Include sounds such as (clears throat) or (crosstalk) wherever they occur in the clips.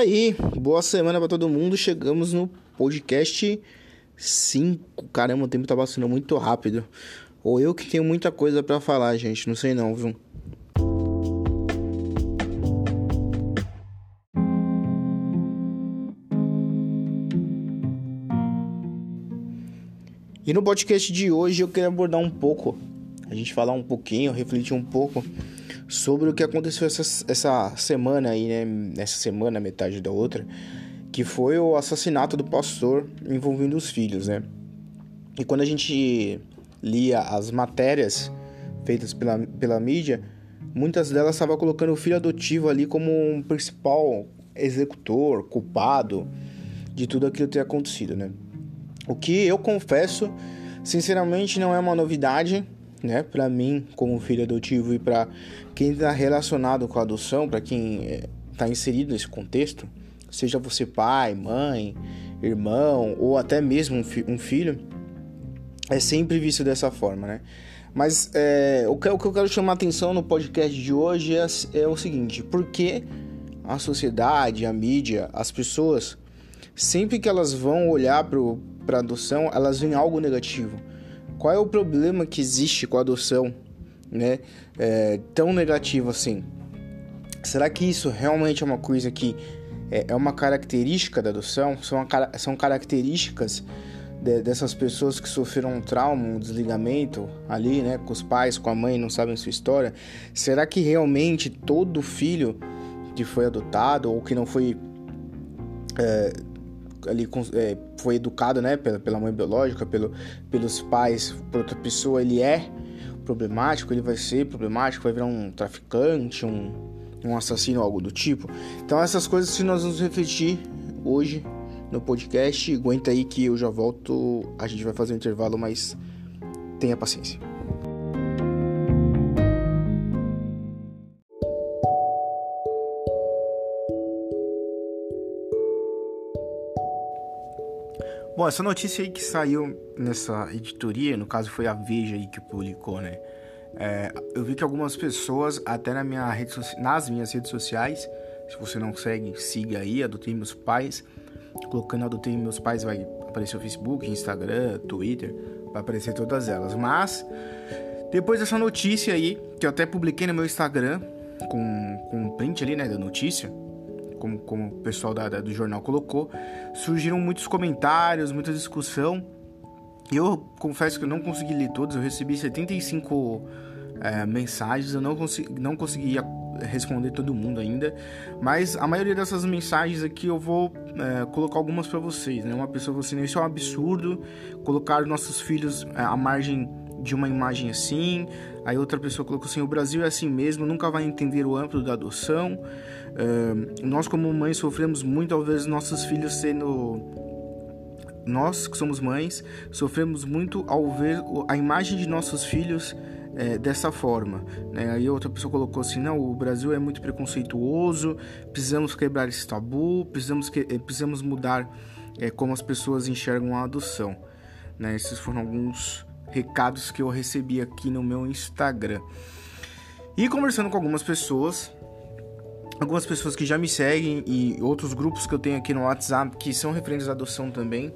daí. Boa semana para todo mundo. Chegamos no podcast 5. Caramba, o tempo tá passando muito rápido. Ou eu que tenho muita coisa para falar, gente. Não sei não, viu? E no podcast de hoje eu quero abordar um pouco, a gente falar um pouquinho, refletir um pouco sobre o que aconteceu essa, essa semana aí, né? Nessa semana, metade da outra, que foi o assassinato do pastor envolvendo os filhos, né? E quando a gente lia as matérias feitas pela, pela mídia, muitas delas estavam colocando o filho adotivo ali como um principal executor, culpado de tudo aquilo tem acontecido, né? O que eu confesso, sinceramente, não é uma novidade, né? Para mim, como filho adotivo e para quem está relacionado com a adoção, para quem está é, inserido nesse contexto, seja você pai, mãe, irmão ou até mesmo um, fi um filho, é sempre visto dessa forma, né? Mas é, o, que, o, que, eu quero chamar a atenção no podcast de hoje é, é o seguinte: por que a sociedade, a mídia, as pessoas, sempre que elas vão olhar para a adoção, elas veem algo negativo? Qual é o problema que existe com a adoção, né? É, tão negativo assim? Será que isso realmente é uma coisa que é, é uma característica da adoção? São, são características de, dessas pessoas que sofreram um trauma, um desligamento ali, né? Com os pais, com a mãe, não sabem sua história? Será que realmente todo filho que foi adotado ou que não foi é, ali é, foi educado, né, pela, pela mãe biológica, pelo, pelos pais, por outra pessoa, ele é problemático, ele vai ser problemático, vai virar um traficante, um, um assassino, algo do tipo. Então essas coisas que nós vamos refletir hoje no podcast, aguenta aí que eu já volto, a gente vai fazer um intervalo, mas tenha paciência. Bom, essa notícia aí que saiu nessa editoria, no caso foi a Veja aí que publicou, né? É, eu vi que algumas pessoas, até na minha rede nas minhas redes sociais, se você não segue, siga aí, Adotei Meus Pais. Colocando Adotei Meus Pais vai aparecer o Facebook, Instagram, Twitter, vai aparecer todas elas. Mas, depois dessa notícia aí, que eu até publiquei no meu Instagram, com, com um print ali, né, da notícia, como, como o pessoal da, da, do jornal colocou, surgiram muitos comentários, muita discussão. Eu confesso que eu não consegui ler todos, eu recebi 75 é, mensagens, eu não, consegui, não consegui responder todo mundo ainda, mas a maioria dessas mensagens aqui eu vou é, colocar algumas para vocês. Né? Uma pessoa falou assim: Isso é um absurdo colocar nossos filhos é, à margem de uma imagem assim. Aí outra pessoa colocou assim: O Brasil é assim mesmo, nunca vai entender o amplo da adoção. Uh, nós, como mães, sofremos muito ao ver nossos filhos sendo. Nós que somos mães, sofremos muito ao ver a imagem de nossos filhos é, dessa forma. Né? Aí outra pessoa colocou assim: não, o Brasil é muito preconceituoso, precisamos quebrar esse tabu, precisamos, que, eh, precisamos mudar é, como as pessoas enxergam a adoção. Né? Esses foram alguns recados que eu recebi aqui no meu Instagram. E conversando com algumas pessoas, algumas pessoas que já me seguem e outros grupos que eu tenho aqui no WhatsApp que são referentes à adoção também,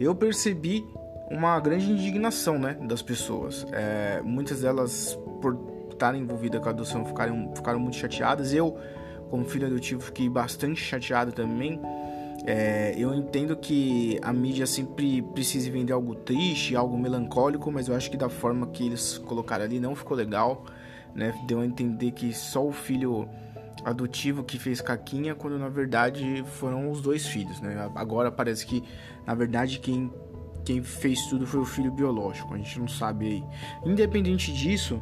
eu percebi uma grande indignação, né, das pessoas. É, muitas delas, por estarem envolvidas com a adoção, ficaram, ficaram muito chateadas. Eu, como filho adotivo, fiquei bastante chateado também. É, eu entendo que a mídia sempre precisa vender algo triste, algo melancólico, mas eu acho que da forma que eles colocaram ali não ficou legal, né? Deu a entender que só o filho adotivo que fez caquinha, quando na verdade foram os dois filhos, né? Agora parece que na verdade quem quem fez tudo foi o filho biológico, a gente não sabe aí. Independente disso,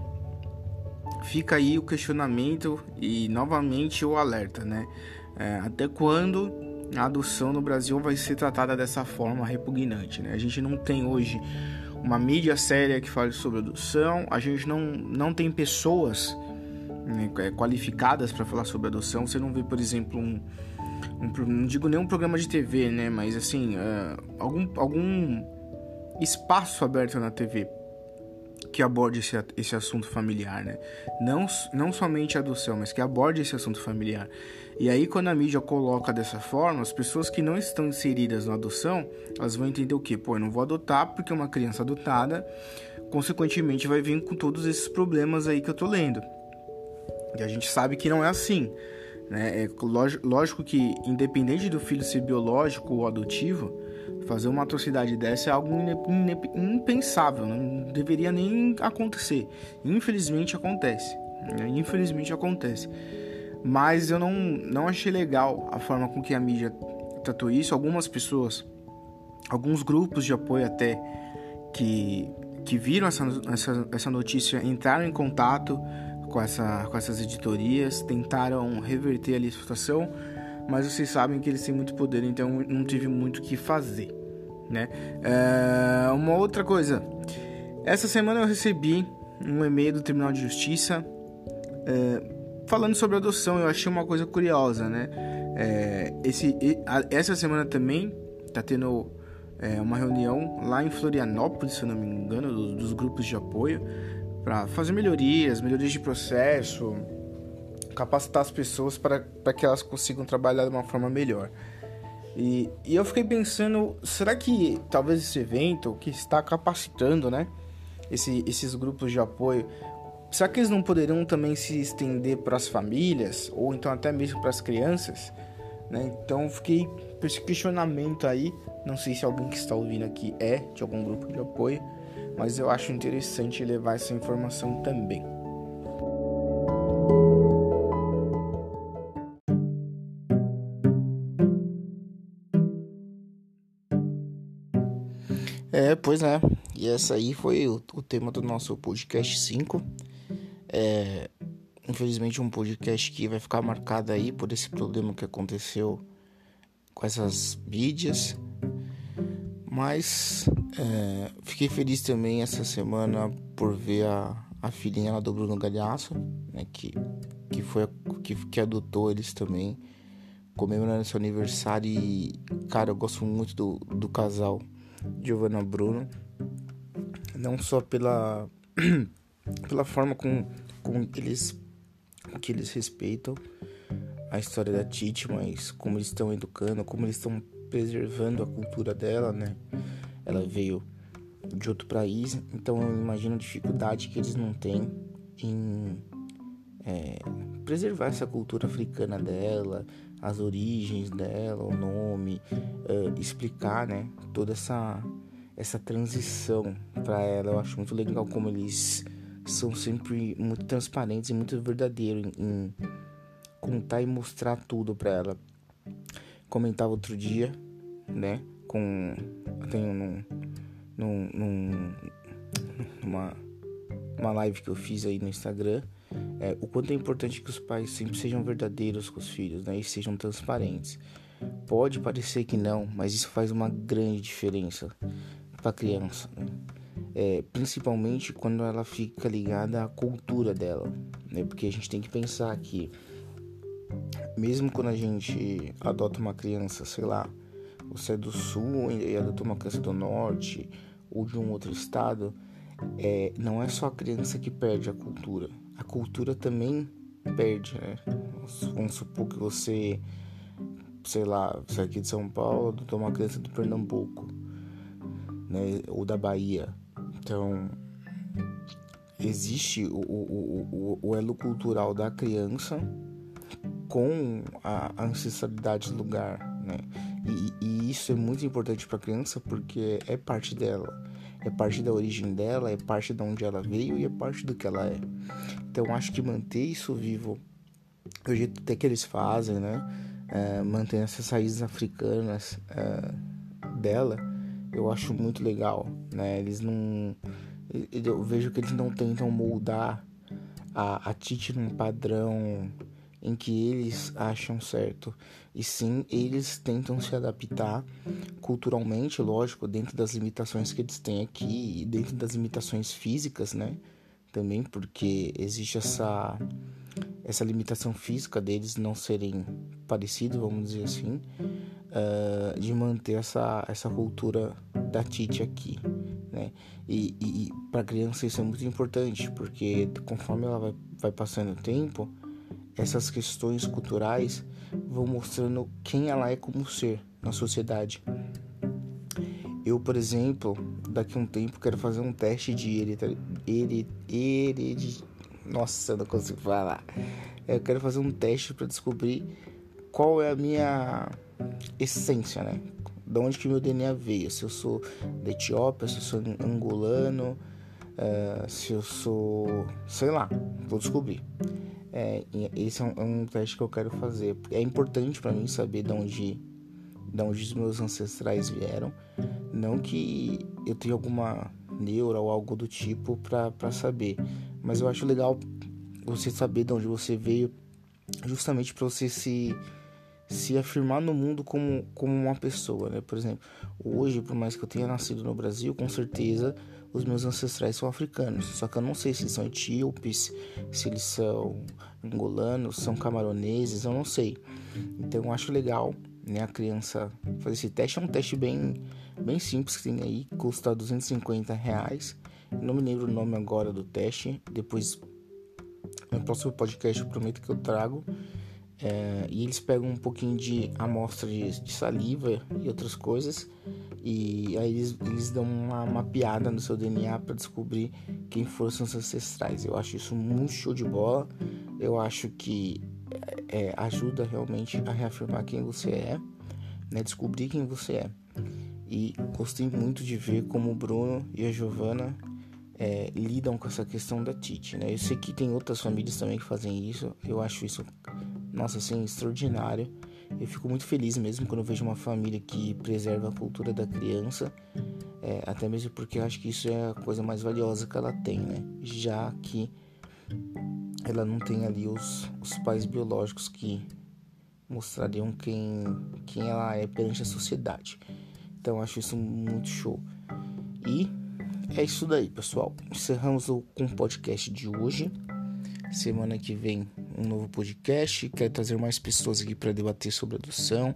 fica aí o questionamento e novamente o alerta, né? É, até quando a adoção no Brasil vai ser tratada dessa forma repugnante, né? A gente não tem hoje uma mídia séria que fale sobre adoção, a gente não, não tem pessoas né, é, qualificadas para falar sobre adoção. Você não vê, por exemplo, um, um não digo nem um programa de TV, né, mas assim, uh, algum, algum espaço aberto na TV que aborde esse, esse assunto familiar, né? Não, não somente a adoção, mas que aborde esse assunto familiar. E aí, quando a mídia coloca dessa forma, as pessoas que não estão inseridas na adoção, elas vão entender o quê? Pô, eu não vou adotar porque uma criança adotada, consequentemente, vai vir com todos esses problemas aí que eu tô lendo. E a gente sabe que não é assim. Né? É lógico que, independente do filho ser biológico ou adotivo, fazer uma atrocidade dessa é algo impensável, não deveria nem acontecer. Infelizmente acontece. Né? Infelizmente acontece. Mas eu não, não achei legal a forma com que a mídia tratou isso. Algumas pessoas, alguns grupos de apoio até, que, que viram essa, essa, essa notícia, entraram em contato com, essa, com essas editorias, tentaram reverter ali a situação, mas vocês sabem que eles têm muito poder, então não tive muito o que fazer. Né? É, uma outra coisa, essa semana eu recebi um e-mail do Tribunal de Justiça. É, falando sobre adoção, eu achei uma coisa curiosa, né? É, esse, essa semana também tá tendo é, uma reunião lá em Florianópolis, se não me engano, dos, dos grupos de apoio, para fazer melhorias, melhorias de processo, capacitar as pessoas para que elas consigam trabalhar de uma forma melhor. E, e eu fiquei pensando, será que talvez esse evento que está capacitando, né, esse, esses grupos de apoio Será que eles não poderiam também se estender para as famílias ou então até mesmo para as crianças? Né? Então fiquei com esse questionamento aí. Não sei se alguém que está ouvindo aqui é de algum grupo de apoio, mas eu acho interessante levar essa informação também. É, pois é. E essa aí foi o, o tema do nosso podcast 5. É, infelizmente, um podcast que vai ficar marcado aí por esse problema que aconteceu com essas mídias. Mas é, fiquei feliz também essa semana por ver a, a filhinha lá do Bruno Galhaço, né, que, que, foi, que, que adotou eles também, comemorando seu aniversário. E, cara, eu gosto muito do, do casal Giovanna Bruno, não só pela (clears throat) pela forma com, com que eles que eles respeitam a história da Titi, mas como eles estão educando, como eles estão preservando a cultura dela, né? Ela veio de outro país, então eu imagino a dificuldade que eles não têm em é, preservar essa cultura africana dela, as origens dela, o nome, uh, explicar, né? Toda essa essa transição para ela. Eu acho muito legal como eles são sempre muito transparentes e muito verdadeiros em, em contar e mostrar tudo para ela. Comentava outro dia, né? Com. Tenho num. num, num numa, uma live que eu fiz aí no Instagram. É, o quanto é importante que os pais sempre sejam verdadeiros com os filhos, né? E sejam transparentes. Pode parecer que não, mas isso faz uma grande diferença para a criança. Né? É, principalmente quando ela fica ligada à cultura dela, né? Porque a gente tem que pensar que mesmo quando a gente adota uma criança, sei lá, você é do sul e adota uma criança do norte ou de um outro estado, é, não é só a criança que perde a cultura, a cultura também perde, né? Vamos supor que você, sei lá, você é aqui de São Paulo, adotou uma criança do Pernambuco, né? Ou da Bahia. Então, existe o, o, o, o elo cultural da criança com a ancestralidade do lugar, né? E, e isso é muito importante para a criança porque é parte dela, é parte da origem dela, é parte de onde ela veio e é parte do que ela é. Então acho que manter isso vivo, do jeito até que eles fazem, né? É, manter essas raízes africanas é, dela, eu acho muito legal, né? Eles não. Eu vejo que eles não tentam moldar a, a Titi num padrão em que eles acham certo. E sim, eles tentam se adaptar culturalmente, lógico, dentro das limitações que eles têm aqui e dentro das limitações físicas, né? Também porque existe essa essa limitação física deles não serem parecidos, vamos dizer assim, uh, de manter essa, essa cultura da Tite aqui. Né? E, e, e para criança isso é muito importante, porque conforme ela vai, vai passando o tempo, essas questões culturais vão mostrando quem ela é como ser na sociedade. Eu, por exemplo, daqui a um tempo quero fazer um teste de hereditariedade. Nossa, eu não consigo falar. Eu quero fazer um teste para descobrir qual é a minha essência, né? De onde que meu DNA veio? Se eu sou da Etiópia, se eu sou angolano, uh, se eu sou. sei lá, vou descobrir. É, esse é um, é um, teste que eu quero fazer. É importante para mim saber de onde, de onde os meus ancestrais vieram. Não que eu tenha alguma neura ou algo do tipo para saber, mas eu acho legal você saber de onde você veio, justamente para você se se afirmar no mundo como, como uma pessoa, né? Por exemplo, hoje, por mais que eu tenha nascido no Brasil, com certeza os meus ancestrais são africanos. Só que eu não sei se eles são etíopes, se eles são angolanos, são camaroneses, eu não sei. Então eu acho legal, né, a criança fazer esse teste. É um teste bem, bem simples que tem aí, custa 250 reais. não me lembro o nome agora do teste. Depois, no próximo podcast, eu prometo que eu trago. É, e eles pegam um pouquinho de amostra de, de, saliva e outras coisas e aí eles, eles dão uma mapeada no seu DNA para descobrir quem foram seus ancestrais. Eu acho isso muito show de bola. Eu acho que é, é, ajuda realmente a reafirmar quem você é, né? descobrir quem você é. E gostei muito de ver como o Bruno e a Giovana é, lidam com essa questão da Tite, né? Eu sei que tem outras famílias também que fazem isso. Eu acho isso nossa, assim, extraordinário. Eu fico muito feliz mesmo quando eu vejo uma família que preserva a cultura da criança, é, até mesmo porque eu acho que isso é a coisa mais valiosa que ela tem, né? Já que ela não tem ali os, os pais biológicos que mostrariam quem, quem ela é perante a sociedade. Então acho isso muito show. E é isso daí, pessoal. Encerramos o, com o podcast de hoje. Semana que vem um novo podcast. Quero trazer mais pessoas aqui para debater sobre adoção,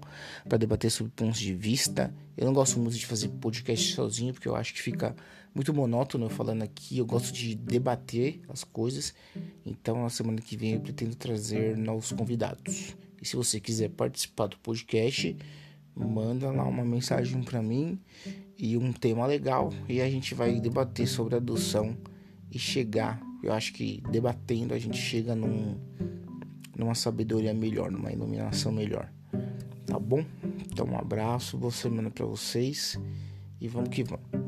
para debater sobre pontos de vista. Eu não gosto muito de fazer podcast sozinho, porque eu acho que fica muito monótono falando aqui. Eu gosto de debater as coisas. Então, na semana que vem eu pretendo trazer novos convidados. E se você quiser participar do podcast, manda lá uma mensagem para mim e um tema legal e a gente vai debater sobre adoção e chegar eu acho que debatendo a gente chega num, numa sabedoria melhor, numa iluminação melhor. Tá bom? Então um abraço, boa semana para vocês e vamos que vamos.